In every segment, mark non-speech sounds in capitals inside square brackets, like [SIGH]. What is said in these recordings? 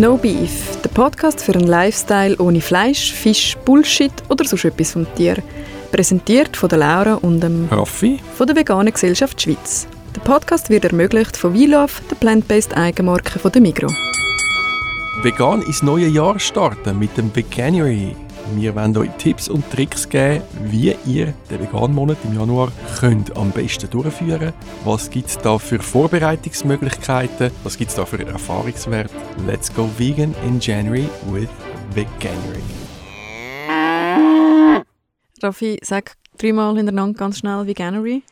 No Beef, der Podcast für einen Lifestyle ohne Fleisch, Fisch, Bullshit oder sonst etwas vom Tier. Präsentiert von der Laura und dem Raffi von der Veganen Gesellschaft Schweiz. Der Podcast wird ermöglicht von WeLove, der plant-based Eigenmarke von der Migro. Vegan ins neue Jahr starten mit dem Veganuary. Wir wollen euch Tipps und Tricks geben, wie ihr den Vegan-Monat im Januar könnt am besten durchführen Was gibt es da für Vorbereitungsmöglichkeiten? Was gibt es da für Erfahrungswerte? Let's go vegan in January with Veganuary. Raffi, sag dreimal hintereinander ganz schnell Veganuary.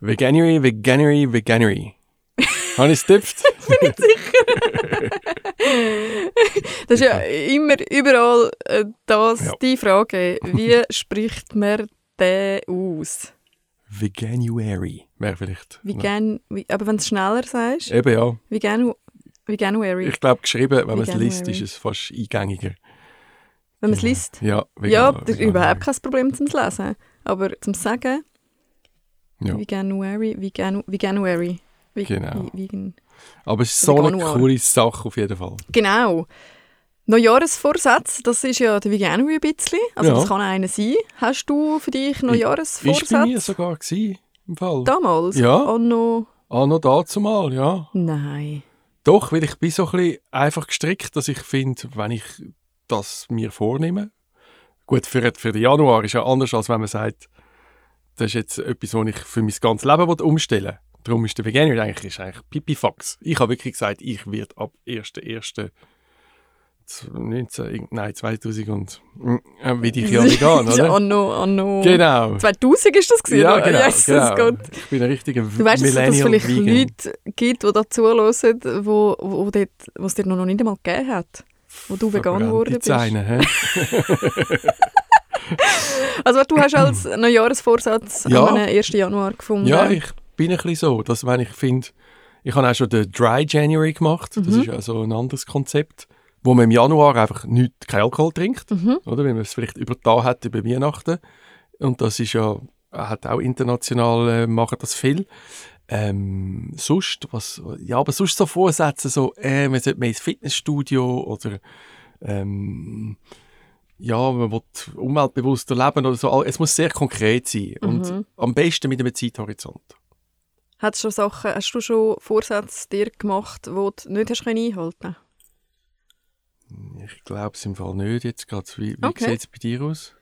Veganuary, Veganuary, Veganuary. Habe ich es? [LAUGHS] Bin ich sicher. [LAUGHS] das ist ja immer überall äh, das, Ja. die Frage. Wie [LAUGHS] spricht man den aus? Veganuary wäre vielleicht. Vegan, wie, aber wenn du es schneller sagst, Eben ja. Vegan, Veganuary. Ich glaube, geschrieben, wenn man es liest, ist es fast eingängiger. wenn man es liest. Ja, Ja, vegan- das ist überhaupt kein Problem zum Lesen. Aber zum Sagen, Ja. Veganuary, Vegan, Veganuary. Ve- Genau. Ve- Vegan. Aber es ist so eine coole Sache auf jeden Fall. Genau. Neujahresvorsatz, das ist ja der Veganuary ein bisschen. Also Ja. das kann einer sein. Hast du für dich Ist bei mir Neujahresvorsatz? sogar gewesen, im Fall. Damals? Ja. Anno... Ah, noch dazu mal, ja. Nein. Doch, weil ich bin so ein bisschen einfach gestrickt, dass ich finde, wenn ich das mir vornehme, gut, für, für den Januar ist ja anders, als wenn man sagt, das ist jetzt etwas, was ich für mein ganzes Leben umstellen will. Darum ist der Veganer eigentlich, ist eigentlich Pipifax. Ich habe wirklich gesagt, ich werde ab 1.1. 19, nein, 2000 und, äh, wie ich ja vegan, oder? Anno, anno... Genau. 2000 ist das gewesen? Ja, genau. Jesus genau. Gott. Ich bin ein richtiger Du weißt, dass es vielleicht Vegan. Leute gibt, die da zuhören, wo, wo, dort, wo es dir noch nicht einmal gegeben hat, wo du vegan geworden bist. Hä? [LAUGHS] Also du hast als Neujahresvorsatz Ja. am 1. Januar gefunden. Ja, ich bin ein bisschen so, dass wenn ich finde, ich habe auch schon den Dry January gemacht, das Mhm. ist ja so ein anderes Konzept, wo man im Januar einfach nicht, kein Alkohol trinkt, Mhm. oder, wenn man es vielleicht übertan hat über Weihnachten und das ist ja, hat auch international, äh, machen das viel. Ähm, sonst, was, ja, aber sonst so Vorsätze, so, äh, man sollte mehr ins Fitnessstudio oder ähm, ja, man will umweltbewusster leben oder so. Es muss sehr konkret sein und Mhm. am besten mit einem Zeithorizont. Hast du, schon Sachen, hast du schon Vorsätze dir gemacht, die du nicht hast können einhalten Ich glaube es im Fall nicht jetzt gerade. Wie, wie Okay. sieht es bei dir aus?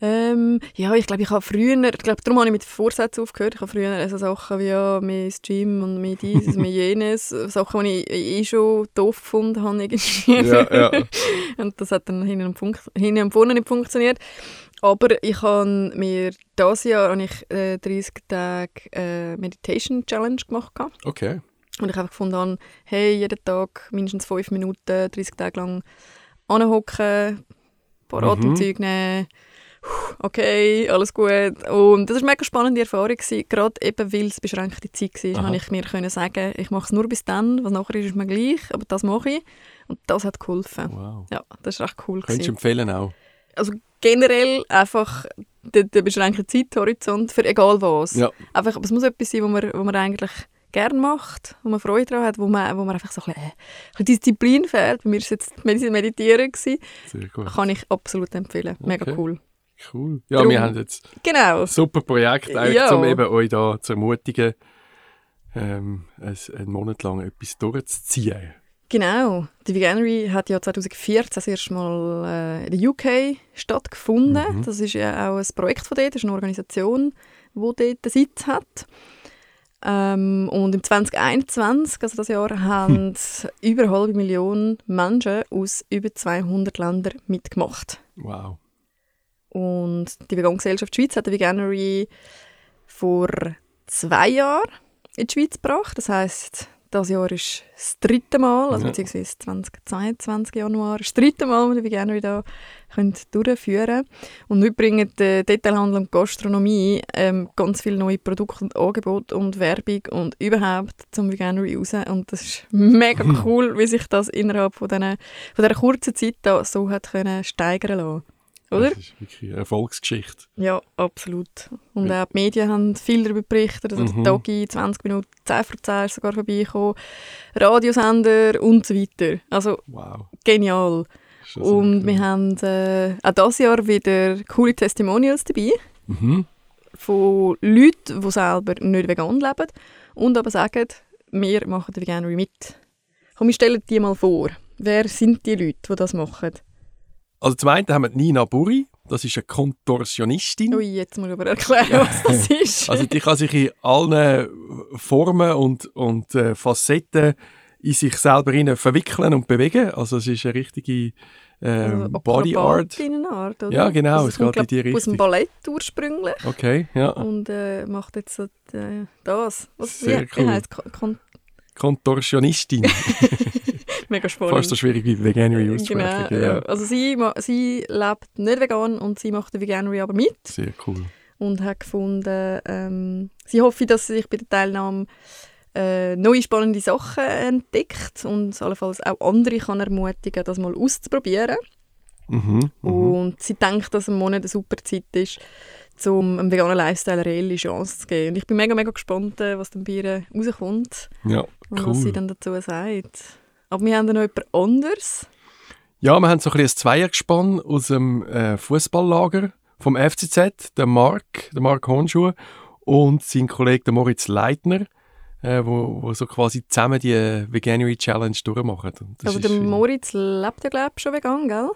ähm, Ja, ich glaube, ich habe früher, ich glaube, darum habe ich mit Vorsätzen aufgehört. Ich habe früher also Sachen wie ja, mehr Gym und mehr dieses, [LAUGHS] mehr jenes, Sachen, die ich eh schon doof gefunden [LAUGHS] habe irgendwie. Ja, ja. Und das hat dann hinten und, hinten und vorne nicht funktioniert. Aber ich habe mir dieses Jahr habe ich, äh, 30 Tage äh, Meditation Challenge gemacht. Okay. Und ich einfach gefunden habe, hey, jeden Tag mindestens 5 Minuten, 30 Tage lang anhocken, ein paar Mhm. Atemzüge nehmen. Okay, alles gut. Und das war eine mega spannende Erfahrung. gewesen. Gerade eben, weil es beschränkte Zeit war, habe ich mir können sagen, ich mache es nur bis dann, was nachher ist, ist mir gleich, aber das mache ich. Und das hat geholfen. Wow. Ja, das war echt cool. Könntest du empfehlen auch. Also generell einfach der, der beschränkte Zeithorizont für egal was. Ja. Einfach, aber es muss etwas sein, wo man, wo man eigentlich gerne macht, wo man Freude daran hat, wo man, wo man einfach so ein bisschen, äh, ein bisschen Disziplin fehlt. Bei mir war es jetzt Medi- Meditieren. Gewesen. Sehr gut. Kann ich absolut empfehlen. Mega Okay. cool. Cool. Ja, Drum- wir haben jetzt Genau. ein super Projekt, Ja. um eben euch da zu ermutigen, ähm, einen Monat lang etwas durchzuziehen. Genau. Die Veganery hat ja 2014 das erste Mal äh, in der UK stattgefunden. Mhm. Das ist ja auch ein Projekt von dort, das ist eine Organisation, die dort einen Sitz hat. Ähm, und im 2021, also das Jahr, haben [LAUGHS] über eine halbe Million Menschen aus über 200 Ländern mitgemacht. Wow. Und die Vegan-Gesellschaft Schweiz hat die Veganery vor zwei Jahren in die Schweiz gebracht. Das heisst, das Jahr ist das dritte Mal, also Ja. beziehungsweise 2022 Januar, das dritte Mal, wo wir Veganery da können durchführen Und wir bringen den Detailhandel und Gastronomie ähm, ganz viele neue Produkte und Angebote und Werbung und überhaupt zum Veganery raus. Und das ist mega cool, wie sich das innerhalb von, diesen, von dieser kurzen Zeit da so hat können steigern lassen. Oder? Das ist wirklich eine Erfolgsgeschichte. Ja, absolut. Und auch die Medien haben viel darüber berichtet. Also Mhm. der Dogi, 20 Minuten, 10 vor 10 ist sogar vorbeigekommen. Radiosender und so weiter. Also Wow. genial. Und wir haben äh, auch dieses Jahr wieder coole Testimonials dabei Mhm. von Leuten, die selber nicht vegan leben und aber sagen, wir machen den Veganery mit. Komm, wir stellen die mal vor. Wer sind die Leute, die das machen? Also zum einen haben wir Nina Buri, das ist eine Kontorsionistin. Ui, jetzt muss ich aber erklären, was das ist. Also die kann sich in allen Formen und, und äh, Facetten in sich selber verwickeln und bewegen. Also es ist eine richtige äh, Also Body Art. Akrobatinnenart, oder? Ja, genau, Also es kommt, geht in die glaub, Aus dem Richtung. Ballett ursprünglich Okay, ja. und äh, macht jetzt so äh, das. Was, Sehr wie, cool. wie Kon Kontorsionistin. [LAUGHS] Mega spannend. Fast so schwierig wie Veganery auszusprechen. Genau, ja. Also sie, sie lebt nicht vegan und sie macht den Veganery aber mit Sehr cool. und hat gefunden, ähm, sie hoffe, dass sie sich bei der Teilnahme äh, neue spannende Sachen entdeckt und allenfalls auch andere kann ermutigen, das mal auszuprobieren. Mhm, mhm. Und sie denkt, dass ein Monat eine super Zeit ist, um einem veganen Lifestyle eine reelle Chance zu geben. Und ich bin mega, mega gespannt, äh, was dann bei ihr rauskommt Ja, und was sie dann dazu sagt. Aber wir haben dann noch jemand anderes. Ja, wir haben so ein, ein Zweiergespann aus dem äh, Fußballlager vom FCZ, der Marc, der Marc Honschuh und sein Kollege der Moritz Leitner, äh, wo, wo so quasi zusammen die Veganuary Challenge durchmachen. Ist, der äh, Moritz lebt ja, glaube ich, schon vegan, gell?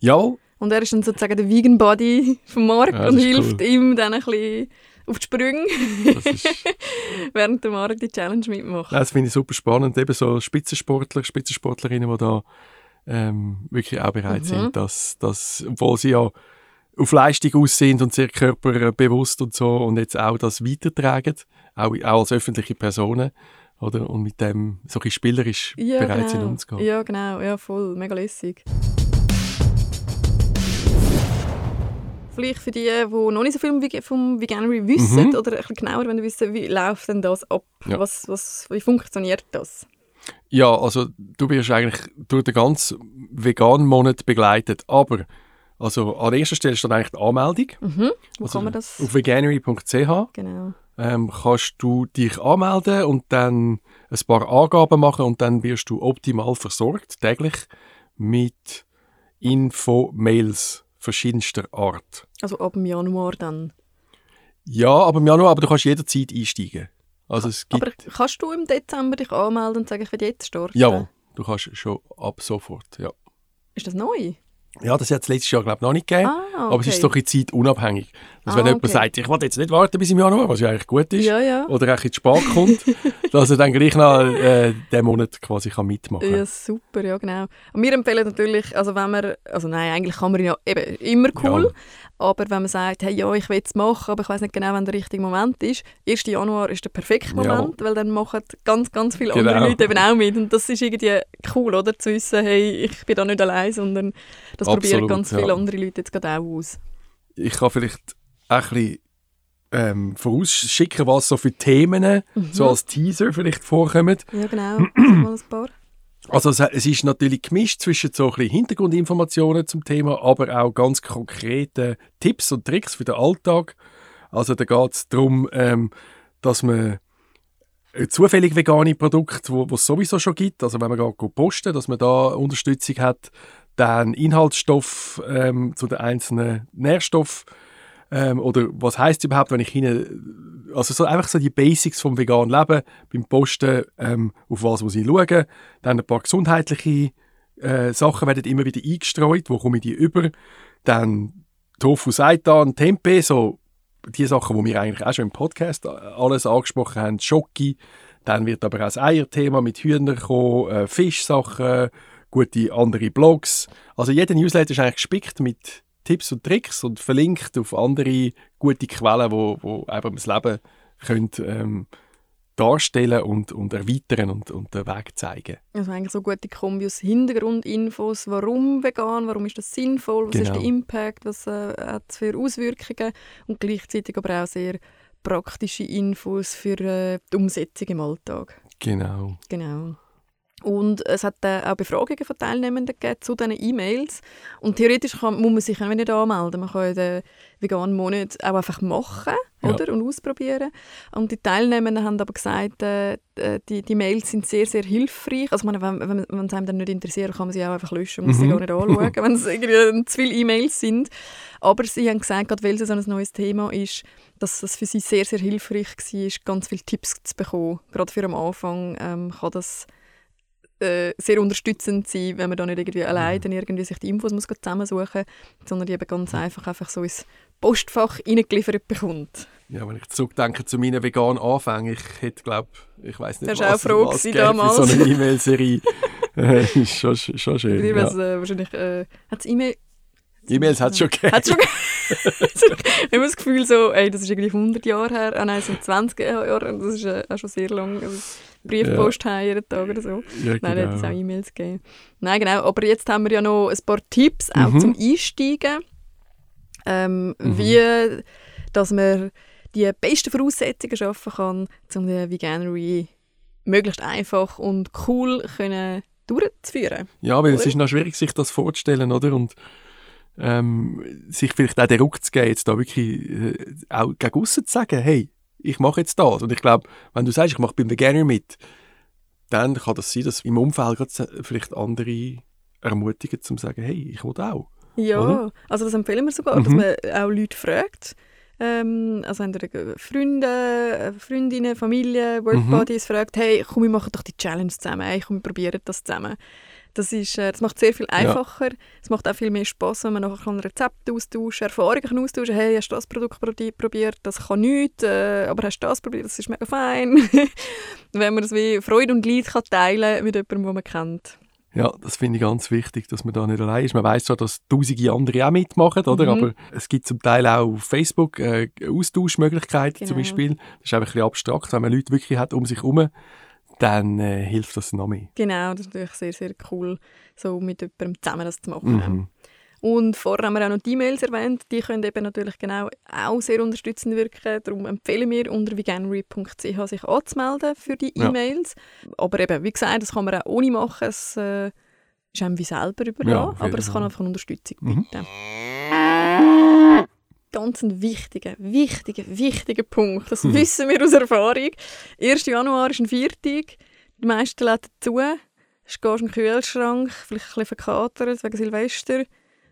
Ja, Und er ist dann sozusagen der Vegan Body von Marc Ja, und hilft cool. ihm dann ein bisschen auf die Sprünge, [LAUGHS] während der Marc die Challenge mitmacht. Ja, Das finde ich super spannend. Eben so Spitzensportler, Spitzensportlerinnen, die da ähm, wirklich auch bereit Mhm. sind, dass, dass, obwohl sie ja auf Leistung aus sind und sehr körperbewusst und so und jetzt auch das weitertragen, auch, auch als öffentliche Personen, oder? Und mit dem so ein spielerisch bereit sind umzugehen. Ja, genau. Ja, voll. Mega lässig. Vielleicht für die, die noch nicht so viel vom Veg- vom Veganery wissen Mhm. oder ein bisschen genauer wenn wissen, wie läuft denn das ab? Ja. Was, was, wie funktioniert das? Ja, also du wirst eigentlich durch den ganzen veganen Monat begleitet, aber also an erster Stelle steht eigentlich die Anmeldung. Mhm. Wo Also kann man das? Auf veganery.ch Genau. ähm, kannst du dich anmelden und dann ein paar Angaben machen und dann wirst du optimal versorgt, täglich mit Info-Mails verschiedenster Art. Also ab dem Januar dann. Ja, aber im Januar, aber du kannst jederzeit einsteigen. Also es gibt, Aber kannst du im Dezember dich anmelden und sagen, ich will jetzt starten? jawohl, du kannst schon ab sofort, ja. Ist das neu? Ja, das hat es letztes Jahr, glaube ich, noch nicht gegeben. Ah, Aber es ist so ein bisschen zeitunabhängig. Also wenn Ah, jemand okay. sagt, ich will jetzt nicht warten bis im Januar, was ja eigentlich gut ist, Ja, ja. oder auch in spät kommt, [LAUGHS] dass er dann gleich noch äh, den Monat quasi kann mitmachen kann. Ja, super, ja genau. Und wir empfehlen natürlich, also wenn man, also nein, eigentlich kann man ja eben immer cool, Ja. Aber wenn man sagt, hey, ja, ich will es machen, aber ich weiß nicht genau, wann der richtige Moment ist, 1. Januar ist der perfekte Ja. Moment, weil dann machen ganz, ganz viele Genau. andere Leute eben auch mit und das ist irgendwie cool, oder, zu wissen, hey, ich bin da nicht allein, sondern das probieren Absolut, ganz ja. viele andere Leute jetzt gerade auch aus. ich kann vielleicht auch ein bisschen ähm, vorausschicken, was so für Themen Mhm. so als Teaser vielleicht vorkommen. Ja, genau. Mal ein paar. Also es, es ist natürlich gemischt zwischen so ein Hintergrundinformationen zum Thema, aber auch ganz konkrete Tipps und Tricks für den Alltag. Also da geht es darum, ähm, dass man äh, zufällig vegane Produkte, wo es sowieso schon gibt, also wenn man geht posten, dass man da Unterstützung hat, dann Inhaltsstoff ähm, zu den einzelnen Nährstoffen ähm, oder was heißt überhaupt, wenn ich Ihnen, also so einfach so die Basics vom veganen Leben beim Posten, ähm, auf was muss ich schauen, dann ein paar gesundheitliche äh, Sachen werden immer wieder eingestreut, wo komme ich die über, dann Tofu Seitan, Tempeh, so die Sachen, die wir eigentlich auch schon im Podcast alles angesprochen haben, Schoki, dann wird aber auch das Eierthema mit Hühnern kommen, äh, Fischsachen, gute andere Blogs. Also jeder Newsletter ist eigentlich gespickt mit Tipps und Tricks und verlinkt auf andere gute Quellen, wo, wo einfach das Leben können, ähm, darstellen und, und erweitern und, und den Weg zeigen. Also eigentlich so gute Kombi aus Hintergrundinfos, warum vegan, warum ist das sinnvoll, was ist Genau. der Impact, was äh, hat es für Auswirkungen und gleichzeitig aber auch sehr praktische Infos für äh, die Umsetzung im Alltag. Genau. Genau. Und es hat äh, auch Befragungen von Teilnehmenden gegeben zu diesen E-Mails. Und theoretisch kann, muss man sich ja nicht anmelden. Man kann den veganen Monat auch einfach machen Ja. oder? und ausprobieren. Und die Teilnehmenden haben aber gesagt, äh, die, die Mails sind sehr, sehr hilfreich. Also meine, wenn, wenn, wenn es einem dann nicht interessiert, kann man sie auch einfach löschen und muss sie Mhm. gar nicht anschauen, [LAUGHS] wenn es irgendwie zu viele E-Mails sind. Aber sie haben gesagt, gerade weil es so ein neues Thema ist, dass es für sie sehr, sehr hilfreich war, ganz viele Tipps zu bekommen. Gerade für am Anfang ähm, kann das äh, sehr unterstützend sein, wenn man da nicht irgendwie allein dann irgendwie sich die Infos muss zusammensuchen muss, sondern die eben ganz einfach, einfach so ins Postfach reingeliefert bekommt. Ja, wenn ich zurückdenke zu meinen veganen Anfängen, ich hätte, glaube ich, weiß nicht, Das war auch froh was gäbe für damals. so eine E-Mail-Serie. [LAUGHS] äh, ist schon, schon schön. Irgendwie Ja. was, äh, wahrscheinlich äh, hat es E-Mail E-Mails hat es schon gegeben. Hat schon [LAUGHS] ich habe das Gefühl so, ey, das ist irgendwie 100 Jahre her, ah nein, es sind 20 Jahre, und das ist äh, auch schon sehr lang. Also Briefpost haben jeden Tag oder so. Ja, Nein, da hat es genau. auch E-Mails gegeben. Nein, genau, aber jetzt haben wir ja noch ein paar Tipps, auch Mhm. zum Einsteigen, ähm, Mhm. wie dass man die besten Voraussetzungen schaffen kann, um die Veganery möglichst einfach und cool können durchzuführen. Ja, weil es Oder? ist noch schwierig, sich das vorzustellen, oder? Und ähm, sich vielleicht auch den Ruck zu geben, jetzt da wirklich äh, auch gegen aussen zu sagen, hey, ich mache jetzt das. Und ich glaube, wenn du sagst, ich mache beim Veganer mit, dann kann das sein, dass im Umfeld vielleicht andere ermutigen, zum sagen, hey, ich will auch. Ja, Oder? also das empfehlen wir sogar, dass Mhm. man auch Leute fragt. Ähm, also entweder Freunde, äh, Freundinnen, Familie, Mhm. Workbuddies fragt, hey, komm, wir machen doch die Challenge zusammen, hey, komm, wir probieren das zusammen. Das, ist, äh, das macht es sehr viel einfacher. Es macht auch viel mehr Spaß, wenn man nachher kann Rezepte austauschen Erfahrungen kann austauschen Hey, hast du das Produkt probi- probiert? Das kann nichts, äh, aber hast du das probiert? Das ist mega fein. [LAUGHS] wenn man das wie Freude und Leid kann teilen mit jemandem, den man kennt. Ja, das finde ich ganz wichtig, dass man da nicht allein ist. Man weiß zwar, dass tausende andere auch mitmachen, oder? Mhm. aber es gibt zum Teil auch auf Facebook äh, Austauschmöglichkeiten zum Genau. Beispiel. Das ist einfach ein bisschen abstrakt. Wenn man Leute wirklich hat um sich herum, dann äh, hilft das noch mehr. Genau, das ist natürlich sehr, sehr cool, so mit jemandem zusammen das zu machen. Mhm. Und vorher haben wir auch noch die E-Mails erwähnt, die können eben natürlich genau auch sehr unterstützend wirken. Darum empfehlen wir unter veganery.ch sich anzumelden für die Ja. E-Mails. Aber eben, wie gesagt, das kann man auch ohne machen. Es äh, ist einem wie selber Ja, überlassen, jeden aber es kann einfach eine Unterstützung Mhm. Ganz ein wichtiger, wichtiger, wichtiger Punkt. Das Mhm. wissen wir aus Erfahrung. 1. Januar ist ein Viertag. Die meisten Läden zu. Du gehst in den Kühlschrank, vielleicht ein bisschen verkatert wegen Silvester.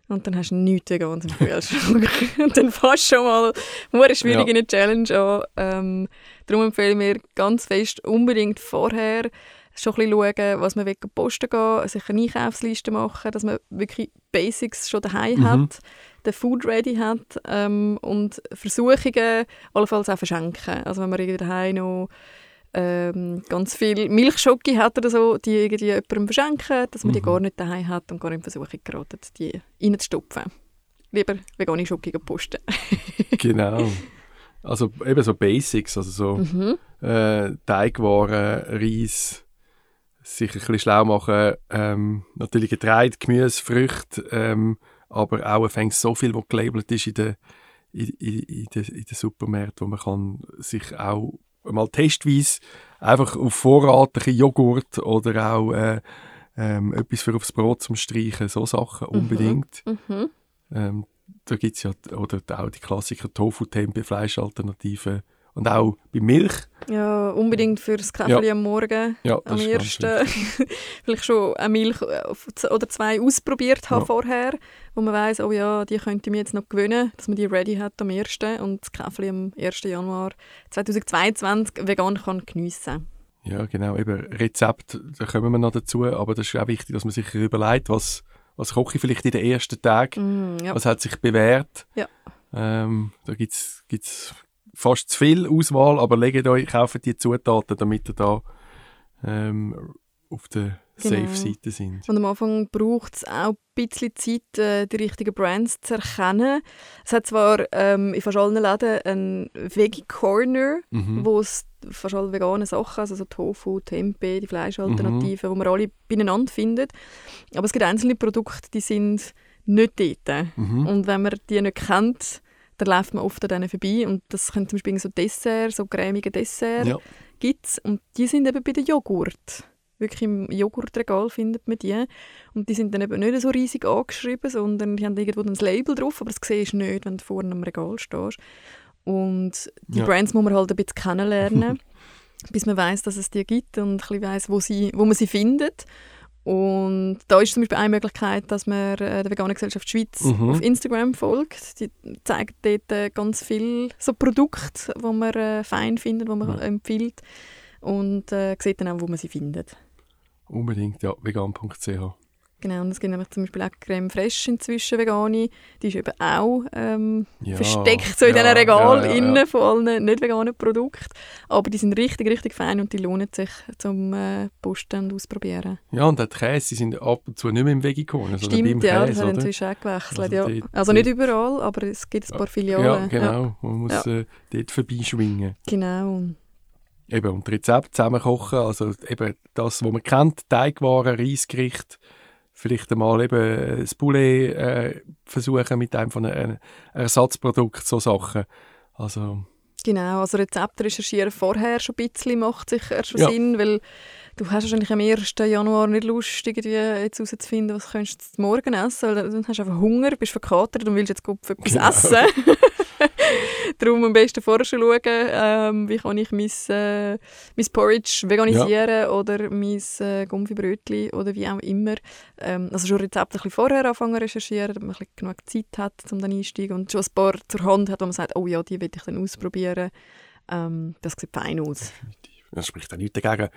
Und dann hast du nichts Veganes im Kühlschrank. [LAUGHS] [LAUGHS] und dann fast schon mal eine schwierig Ja. Challenge an. Ähm, darum empfehlen wir ganz fest unbedingt vorher schon ein bisschen schauen, was man will posten gehen, sich eine Einkaufsliste machen, dass man wirklich Basics schon daheim Mhm. hat, den Food ready hat ähm, und Versuchungen allenfalls auch verschenken. Also wenn man irgendwie daheim noch ähm, ganz viel Milchschoki hat oder so, die irgendwie jemandem verschenken, dass man die Mhm. gar nicht daheim hat und gar in Versuchung geraten, die reinzustopfen. Lieber vegane Schoki posten. [LAUGHS] Genau. Also eben so Basics, also so Mhm. äh, Teigwaren, Reis, sich ein bisschen schlau machen, ähm, natürlich Getreide, Gemüse, Früchte, ähm, aber auch fängt so viel, was gelabelt ist in den in, in, in den, in den Supermärkten, wo man kann sich auch mal testweise einfach auf Vorrat ein Joghurt oder auch äh, ähm, etwas für aufs Brot zum Streichen, so Sachen unbedingt. Mhm. Ähm, da gibt es ja oder auch die Klassiker Tofu, Tempeh, Fleischalternativen und auch bei Milch. Ja, unbedingt für das Kaffee am Morgen. Ja, am ersten [LAUGHS] vielleicht schon eine Milch äh, oder zwei ausprobiert haben Ja. vorher, wo man weiß, oh ja, die könnte ich mir jetzt noch gewöhnen, dass man die ready hat am ersten und das Kaffee am 1. Januar 2022 vegan kann geniessen. Ja, genau. Eben Rezept, da kommen wir noch dazu, aber das ist auch wichtig, dass man sich überlegt, was, was koche ich vielleicht in den ersten Tagen, Mm, ja. was hat sich bewährt. Ja. Ähm, da gibt es fast zu viel Auswahl, aber legt euch, kauft die Zutaten, damit ihr da ähm, auf der Genau. Safe-Seite sind. Und am Anfang braucht es auch ein bisschen Zeit, äh, die richtigen Brands zu erkennen. Es hat zwar ähm, in fast allen Läden einen Veggie-Corner, Mhm. wo es fast alle veganen Sachen, also so Tofu, Tempeh, die Fleischalternativen, Mhm. wo man alle beieinander findet. Aber es gibt einzelne Produkte, die sind nicht dort. Mhm. Und wenn man die nicht kennt, dann läuft man oft an denen vorbei. Und das können zum Beispiel so Dessert, so cremige Dessert Ja. gibt's. Und die sind eben bei den Joghurt. wirklich im Joghurtregal findet man die. Und die sind dann eben nicht so riesig angeschrieben, sondern die haben irgendwo ein Label drauf, aber das siehst du nicht, wenn du vorne am Regal stehst. Und die Ja. Brands muss man halt ein bisschen [LAUGHS] kennenlernen, bis man weiß, dass es die gibt und ein bisschen weiss, wo, sie, wo man sie findet. Und da ist zum Beispiel eine Möglichkeit, dass man äh, der Veganen Gesellschaft Schweiz Mhm. auf Instagram folgt. Die zeigen dort äh, ganz viele so Produkte, die man äh, fein findet, die man Ja. empfiehlt. Und äh, sieht dann auch, wo man sie findet. Unbedingt, ja, vegan.ch. Genau, und es gibt nämlich zum Beispiel auch Creme Fraiche inzwischen vegane. Die ist eben auch ähm, Ja, versteckt so in ja, diesen Regal ja, innen von allen nicht veganen Produkten. Aber die sind richtig, richtig fein und die lohnen sich zum äh, Posten und ausprobieren. Ja, und auch die Käse, die sind ab und zu nicht mehr im Veggie-Korn, sondern beim Stimmt, ja, das Käse, oder? inzwischen auch gewechselt. Also ja. Also nicht überall, aber es gibt ein paar Filialen. Ja, genau. Man muss äh, dort vorbeischwingen. genau. Eben, und Rezept zusammenkochen, also eben das, was man kennt, Teigwaren, Reisgericht, vielleicht einmal eben das Poulet äh, versuchen mit einem von einem Ersatzprodukt, so Sachen. Also, Genau, also Rezepte recherchieren vorher schon ein bisschen macht sicher schon Ja. Sinn, weil du hast wahrscheinlich am 1. Januar nicht Lust, irgendwie jetzt herauszufinden, was könntest du morgen essen, weil dann hast du einfach Hunger, bist verkatert und willst jetzt gut etwas Genau. essen. [LAUGHS] [LAUGHS] Darum am besten vorher schon schauen, ähm, wie kann ich mein, äh, mein Porridge veganisieren oder mein äh, Gumpfi-Brötchen oder wie auch immer. Ähm, also schon Rezepte ein bisschen vorher anfangen zu recherchieren, damit man ein bisschen genug Zeit hat, um dann einsteigen und schon ein paar zur Hand hat, wo man sagt, oh ja, die will ich dann ausprobieren. Ähm, das sieht fein aus. das spricht auch nichts dagegen,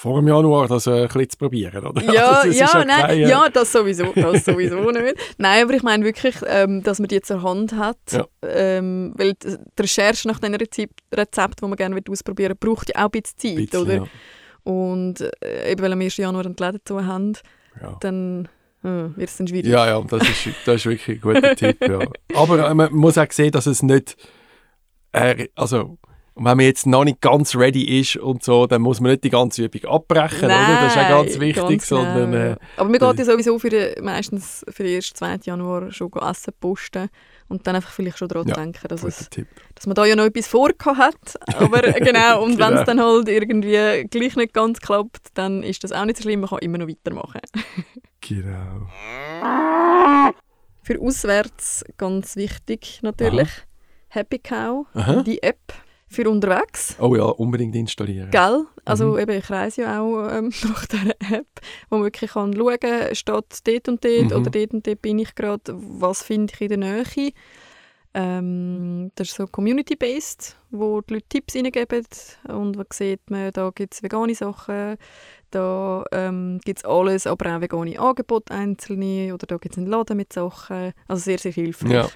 vor dem Januar das äh, ein bisschen zu probieren, oder? [LAUGHS] Ja, Also, ja, ja nein, kein, äh, ja, das sowieso, das sowieso nicht. Nein, aber ich meine wirklich, ähm, dass man die zur Hand hat, Ja. ähm, weil die Recherche nach den Rezept, Rezept, die man gerne ausprobieren will, braucht ja auch ein bisschen Zeit, bisschen, oder? Ja. Und äh, eben, weil am 1. Januar die Läden zu haben, Ja. dann äh, wird es dann schwierig. Ja, ja, das ist, das ist wirklich ein guter Tipp. Ja. Aber äh, man muss auch sehen, dass es nicht. Äh, also, wenn man jetzt noch nicht ganz ready ist und so, dann muss man nicht die ganze Übung abbrechen, oder? Das ist auch ganz Nein, wichtig. ganz genau, sondern, ja. äh, Aber man geht ja sowieso für den, meistens für den 1. 2. Januar schon Essen posten und dann einfach vielleicht schon daran Ja, denken, dass, es, Tipp. dass man da ja noch etwas vorgehabt hat. Aber äh, genau, und wenn [LAUGHS] Genau. es dann halt irgendwie gleich nicht ganz klappt, dann ist das auch nicht so schlimm, man kann immer noch weitermachen. [LAUGHS] Genau. Für auswärts ganz wichtig natürlich, Happy Cow, Aha. die App für unterwegs. Oh ja, unbedingt installieren. Gell? Also Mhm. eben, ich reise ja auch ähm, [LAUGHS] nach dieser App, wo man wirklich kann schauen kann, steht dort und dort Mhm. oder dort und dort bin ich gerade, was finde ich in der Nähe. Ähm, das ist so community-based, wo die Leute Tipps reingeben und wo sieht man, da gibt es vegane Sachen, da ähm, gibt es alles, aber auch vegane Angebote einzelne oder da gibt es einen Laden mit Sachen. Also sehr, sehr hilfreich. Ja,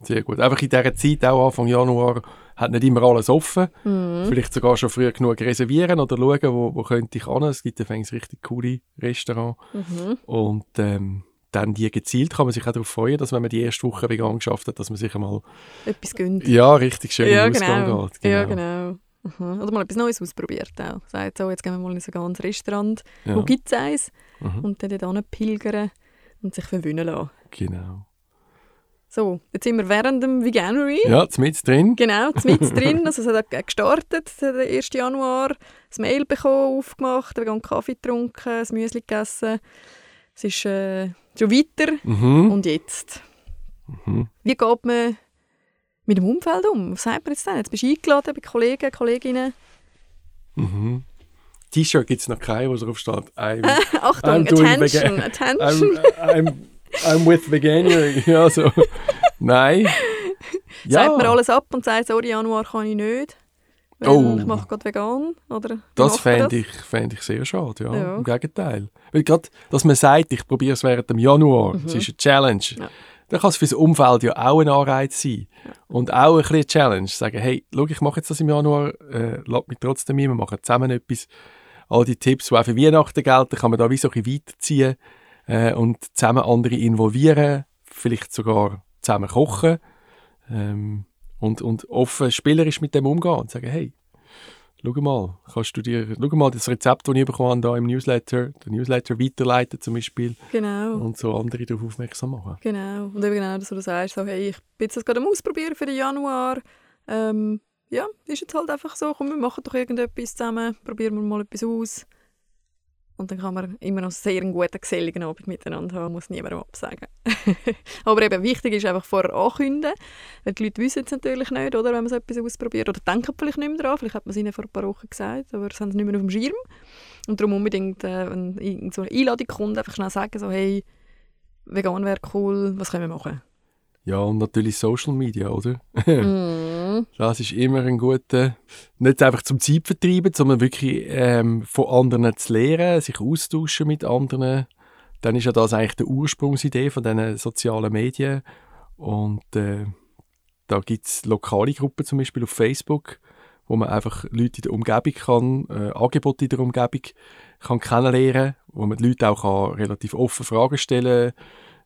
sehr gut. Einfach in dieser Zeit, auch Anfang Januar, hat nicht immer alles offen. Mhm. Vielleicht sogar schon früh genug reservieren oder schauen, wo, wo könnte ich an. Es gibt übrigens richtig coole Restaurants. Mhm. Und ähm, dann die gezielt kann man sich auch darauf freuen, dass wenn man die erste Woche vegan geschafft hat, dass man sich einmal Etwas gönnt. ja, richtig schön ja, genau. geht. Ja, genau. Mhm. Oder mal etwas Neues ausprobiert auch. Sagt so, jetzt gehen wir mal in so ein ganzes Restaurant. Ja, Wo gibt es eins? Mhm. Und dann dort pilgern und sich verwöhnen lassen. genau. So, jetzt sind wir während dem Veganuary. Ja, mit drin. Genau, mit [LAUGHS] drin. Also es hat gestartet, es hat den 1. Januar. Das Mail bekommen, aufgemacht, vegan Kaffee getrunken, das Müsli gegessen. Es ist äh, schon weiter. Mhm. Und jetzt? Mhm. Wie geht man mit dem Umfeld um? Was sagt man jetzt denn? Jetzt bist du eingeladen bei Kollegen, Kolleginnen. Mhm. T-Shirt gibt es noch kein, wo drauf steht. I'm, [LAUGHS] Achtung, I'm attention, vegan- [LAUGHS] attention. I'm, I'm, I'm with Veganuary. [LAUGHS] Ja, so. Nein. [LAUGHS] Sagt man alles ab und sagt, sorry, Januar kann ich nicht. Oh. ich mache gerade vegan. Oder Das fände ich, fänd ich sehr schade, ja. Ja. Im Gegenteil. Weil gerade, dass man sagt, ich probiere es während dem Januar, es ist eine Challenge, Mhm. Ja. dann kann es für das Umfeld ja auch ein Anreiz sein. Und auch ein bisschen eine Challenge. Sagen, hey, schau, ich mache jetzt das im Januar, äh, lass mich trotzdem ein, wir machen zusammen etwas. All die Tipps, die auch für Weihnachten gelten, kann man da wie so ein bisschen weiterziehen äh, und zusammen andere involvieren, vielleicht sogar zusammen kochen ähm, und, und offen spielerisch mit dem umgehen und sagen, hey, schau mal, kannst du dir, schau mal das Rezept, das ich bekommen habe, da im Newsletter, den Newsletter weiterleiten zum Beispiel Genau. und so andere darauf aufmerksam machen. Genau. Und eben genau, dass du sagst, so, hey, ich bin jetzt gerade am Ausprobieren für den Januar. Ähm, ja, ist jetzt halt einfach so, komm, wir machen doch irgendetwas zusammen, probieren wir mal etwas aus. Und dann kann man immer noch sehr einen guten, geselligen Abend miteinander haben, muss niemandem absagen. [LAUGHS] Aber eben wichtig ist einfach vorher ankündigen, weil die Leute wissen es natürlich nicht, oder, wenn man so etwas ausprobiert, oder denken vielleicht nicht mehr daran, vielleicht hat man es ihnen vor ein paar Wochen gesagt, aber sie haben es nicht mehr auf dem Schirm. Und darum unbedingt, äh, wenn so eine Einladung kommt, einfach schnell sagen, so, hey, vegan wäre cool, was können wir machen? Ja, und natürlich Social Media, oder? mm. [LAUGHS] Das ist immer ein guter, nicht einfach zum Zeitvertreiben, sondern wirklich ähm, von anderen zu lernen, sich austauschen mit anderen. Dann ist ja das eigentlich die Ursprungsidee von diesen sozialen Medien. Und äh, da gibt es lokale Gruppen, zum Beispiel auf Facebook, wo man einfach Leute in der Umgebung kann, äh, Angebote in der Umgebung kann kennenlernen, wo man die Leute auch kann relativ offen Fragen stellen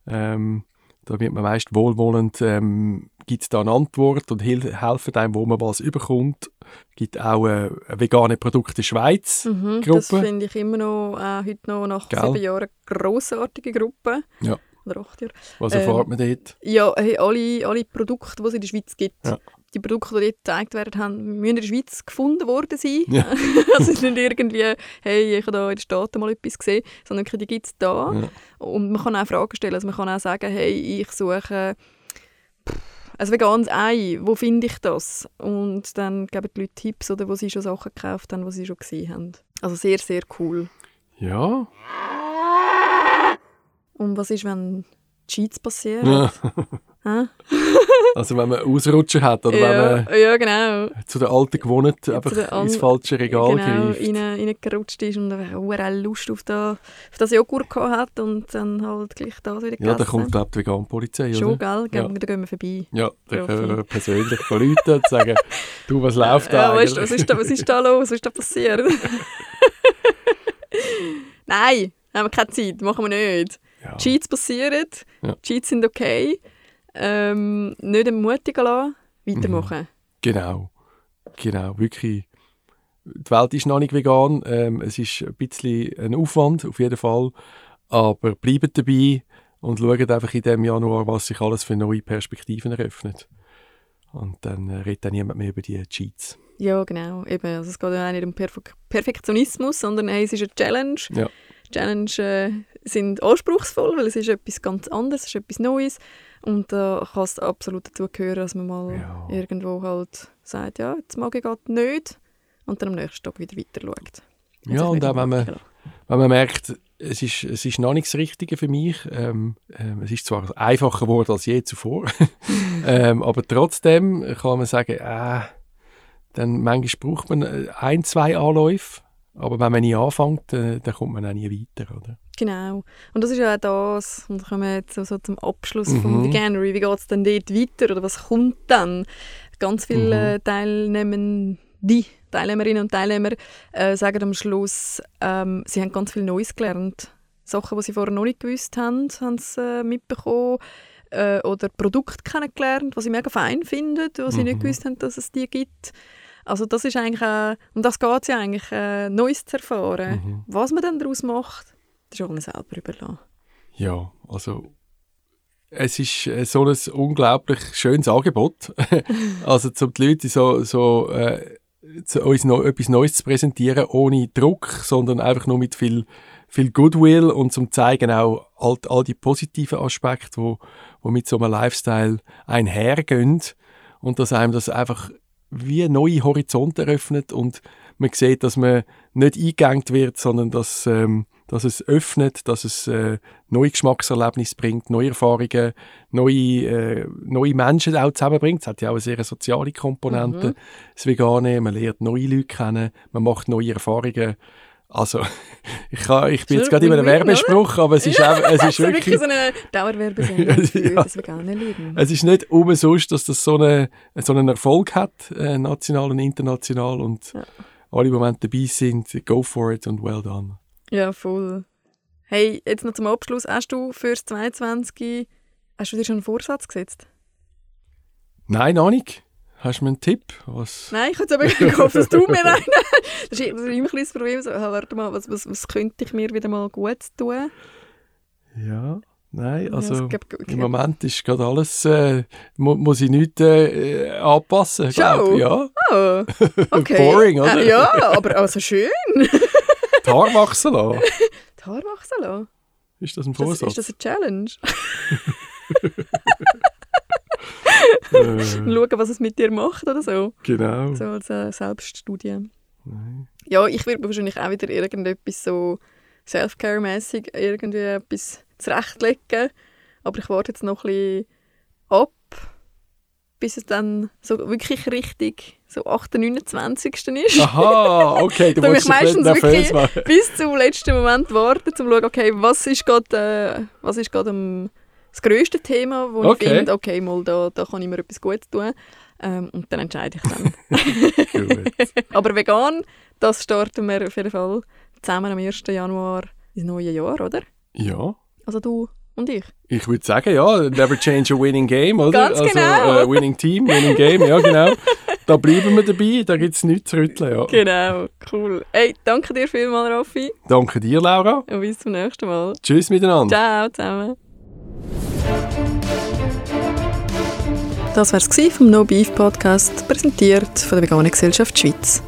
kann. Ähm, da wird man meist wohlwollend, ähm, gibt es da eine Antwort und helfen einem, wo man was überkommt. Es gibt auch eine vegane Produkte Schweiz mhm, Gruppe. Das finde ich immer noch, äh, heute noch nach Gell? sieben Jahren, eine grossartige Gruppe. Ja. Oder acht Jahre. Was erfahrt ähm, man dort? Ja, hey, alle, alle Produkte, die es in der Schweiz gibt. Ja die Produkte, die dort gezeigt werden, haben, müssen in der Schweiz gefunden worden sein. Ja. [LAUGHS] also nicht irgendwie, hey, ich habe da in den Staaten mal etwas gesehen, sondern die gibt es da. Ja. Und man kann auch Fragen stellen. Also man kann auch sagen, hey, ich suche ein veganes Ei, wo finde ich das? Und dann geben die Leute Tipps, oder wo sie schon Sachen gekauft haben, die sie schon gesehen haben. Also sehr, sehr cool. Ja. Und was ist, wenn Cheats passieren? Ja. [LAUGHS] [LAUGHS] Also wenn man Ausrutscher hat oder ja, wenn man ja, genau. zu der alten gewohnt einfach ins falsche Regal genau, greift. Genau, reingerutscht ist und eine Lust auf, da, auf das Joghurt gehabt hat und dann halt gleich das wieder gegessen. Ja, da kommt glaube die Vegan-Polizei, Schon, gell? Ja. Da gehen wir vorbei. Ja, da können wir persönlich Leute und sagen, [LAUGHS] du, was läuft da ja, weißt, was, ist da was ist da los? Was ist da passiert? [LAUGHS] Nein, haben wir keine Zeit, machen wir nicht. Ja. Cheats passieren, ja. Cheats sind okay ähm, nicht ermutigen lassen, weitermachen. Mhm. Genau, genau, wirklich. Die Welt ist noch nicht vegan, ähm, es ist ein bisschen ein Aufwand, auf jeden Fall, aber bleibt dabei und schaut einfach in diesem Januar, was sich alles für neue Perspektiven eröffnet. Und dann äh, redet dann niemand mehr über die Cheats. Ja, genau. Eben. Also es geht ja auch nicht um Perf Perfektionismus, sondern hey, es ist eine Challenge. Ja. Challenges äh, sind anspruchsvoll, weil es ist etwas ganz anderes, es ist etwas Neues. Und da kann es absolut dazu gehören, dass man mal ja. irgendwo halt sagt, ja, jetzt mag ich gerade nicht. Und dann am nächsten Tag wieder weiter schaut. Und ja, und auch wenn man, wenn man merkt, es ist, es ist noch nicht das Richtige für mich. Ähm, ähm, es ist zwar einfacher geworden als je zuvor, [LAUGHS] ähm, aber trotzdem kann man sagen, äh, dann manchmal braucht man äh, ein, zwei Anläufe aber wenn man nie anfängt, äh, dann kommt man auch nie weiter, oder? Genau. Und das ist ja auch das, und da kommen wir jetzt so, so zum Abschluss mhm. vom Veganery, wie geht es dann dort weiter oder was kommt dann? Ganz viele mhm. Teilnehmer, die Teilnehmerinnen und Teilnehmer äh, sagen am Schluss, ähm, sie haben ganz viel Neues gelernt. Sachen, die sie vorher noch nicht gewusst haben, haben sie äh, mitbekommen. Äh, oder Produkte kennengelernt, die sie mega fein finden, die sie mhm. nicht gewusst haben, dass es die gibt. Also das ist eigentlich, äh, um das geht es ja eigentlich, äh, Neues zu erfahren. Mhm. Was man dann daraus macht, das ist auch selber überlassen. Ja, also es ist äh, so ein unglaublich schönes Angebot. [LAUGHS] also um die Leute so, so äh, zu uns noch etwas Neues zu präsentieren, ohne Druck, sondern einfach nur mit viel, viel Goodwill und zum zeigen auch all, all die positiven Aspekte, wo, wo mit so einem Lifestyle einhergehen und dass einem das einfach wie neue Horizonte eröffnet und man sieht, dass man nicht eingegangen wird, sondern dass, ähm, dass es öffnet, dass es äh, neue Geschmackserlebnisse bringt, neue Erfahrungen, neue, äh, neue Menschen auch zusammenbringt. Es hat ja auch eine sehr soziale Komponente, mhm. das Vegane. Man lernt neue Leute kennen, man macht neue Erfahrungen also, [LAUGHS] ich, kann, ich bin jetzt gerade in einem Werbespruch, aber es ist, auch, es [LAUGHS] ist wirklich... wirklich so eine Dauerwerbesendung [LAUGHS] für ja. das vegane Leben. Es ist nicht umsonst, dass das so, eine, so einen Erfolg hat, äh, national und international und ja. alle, die im Moment dabei sind, go for it und well done. Ja, voll. Hey, jetzt noch zum Abschluss. Hast du fürs 22 hast du dir schon einen Vorsatz gesetzt? Nein, noch nicht. Hast du mir einen Tipp? Was? Nein, ich hätte aber [LAUGHS] gehofft, dass du mir einen [LAUGHS] Das ist immer ein das Problem. So, warte mal, was, was, was könnte ich mir wieder mal gut tun? Ja, nein, also ja, gibt, okay. im Moment ist gerade alles, äh, mu muss ich nichts äh, anpassen, glaube Ja. Oh, okay. [LAUGHS] Boring, oder? Äh, ja, aber also schön. Die Haare wachsen lassen. Die Haare wachsen lassen. Ist das ein das, Vorsatz? ist das eine Challenge? Äh, [LAUGHS] Schauen, was es mit dir macht oder so. genau. So als äh, Selbststudie. Ja, ich würde wahrscheinlich auch wieder irgendetwas so Self-Care-mäßig irgendwie etwas zurechtlegen. Aber ich warte jetzt noch ein bisschen ab, bis es dann so wirklich richtig so 8. 29. ist. Aha, okay, du [LAUGHS] musst nicht meistens wirklich machen. bis zum letzten Moment warten, um zu schauen, okay, was ist gerade äh, was ist gerade am- das grösste Thema, wo Okay. ich finde, okay, mal da, da kann ich mir etwas Gutes tun. Ähm, und dann entscheide ich dann. [LAUGHS] Aber vegan, das starten wir auf jeden Fall zusammen am 1. Januar ins neue Jahr, oder? Ja, Also du und ich. ich würde sagen, ja, never change a winning game, oder? Ganz also, genau. Äh, winning team, winning game, ja genau. Da bleiben wir dabei, da gibt es nichts zu rütteln, ja. Genau, cool. Hey, danke dir vielmals, Raffi. Danke dir, Laura. Und bis zum nächsten Mal. Tschüss miteinander. Ciao zusammen. Das war es vom No Beef Podcast, präsentiert von der Veganen Gesellschaft Schweiz.